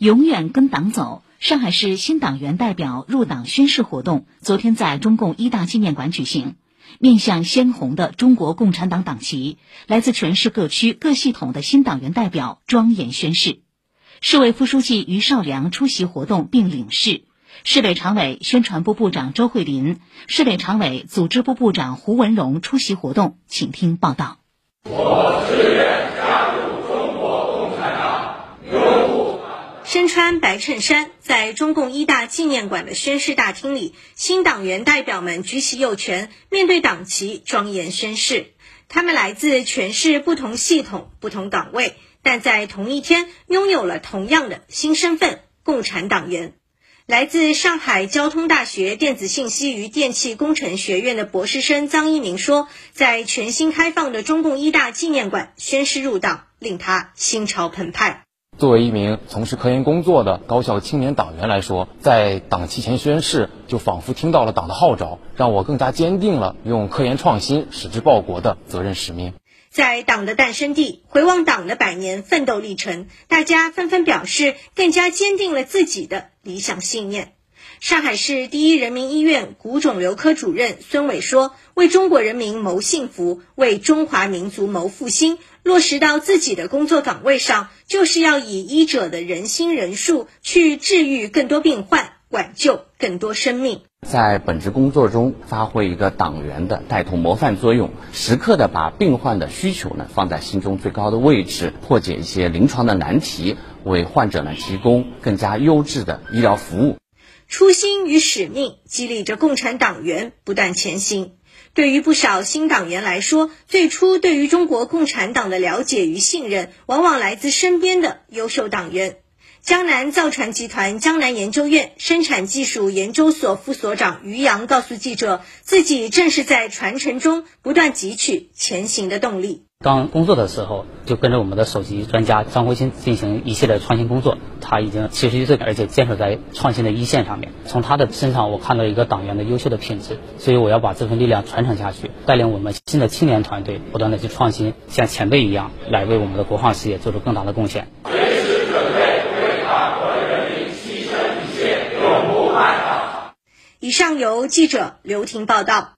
永远跟党走。上海市新党员代表入党宣誓活动昨天在中共一大纪念馆举行，面向鲜红的中国共产党党旗，来自全市各区各系统的新党员代表庄严宣誓。市委副书记于少良出席活动并领誓，市委常委、宣传部部长周慧林、市委常委、组织部部长胡文荣出席活动，请听报道。我志愿加入中国共产党，拥护。身穿白衬衫，在中共一大纪念馆的宣誓大厅里，新党员代表们举起右拳，面对党旗庄严宣誓。他们来自全市不同系统、不同岗位，但在同一天拥有了同样的新身份——共产党员。来自上海交通大学电子信息与电气工程学院的博士生张一鸣说：“在全新开放的中共一大纪念馆宣誓入党，令他心潮澎湃。作为一名从事科研工作的高校青年党员来说，在党旗前宣誓，就仿佛听到了党的号召，让我更加坚定了用科研创新使之报国的责任使命。”在党的诞生地回望党的百年奋斗历程，大家纷纷表示更加坚定了自己的理想信念。上海市第一人民医院骨肿瘤科主任孙伟说：“为中国人民谋幸福，为中华民族谋复兴，落实到自己的工作岗位上，就是要以医者的人心仁术去治愈更多病患，挽救更多生命。”在本职工作中发挥一个党员的带头模范作用，时刻的把病患的需求呢放在心中最高的位置，破解一些临床的难题，为患者呢提供更加优质的医疗服务。初心与使命激励着共产党员不断前行。对于不少新党员来说，最初对于中国共产党的了解与信任，往往来自身边的优秀党员。江南造船集团江南研究院生产技术研究所副所长于洋告诉记者，自己正是在传承中不断汲取前行的动力。刚工作的时候，就跟着我们的首席专家张国新进行一系列创新工作。他已经七十一岁，而且坚守在创新的一线上面。从他的身上，我看到一个党员的优秀的品质，所以我要把这份力量传承下去，带领我们新的青年团队不断的去创新，像前辈一样来为我们的国防事业做出更大的贡献。以上由记者刘婷报道。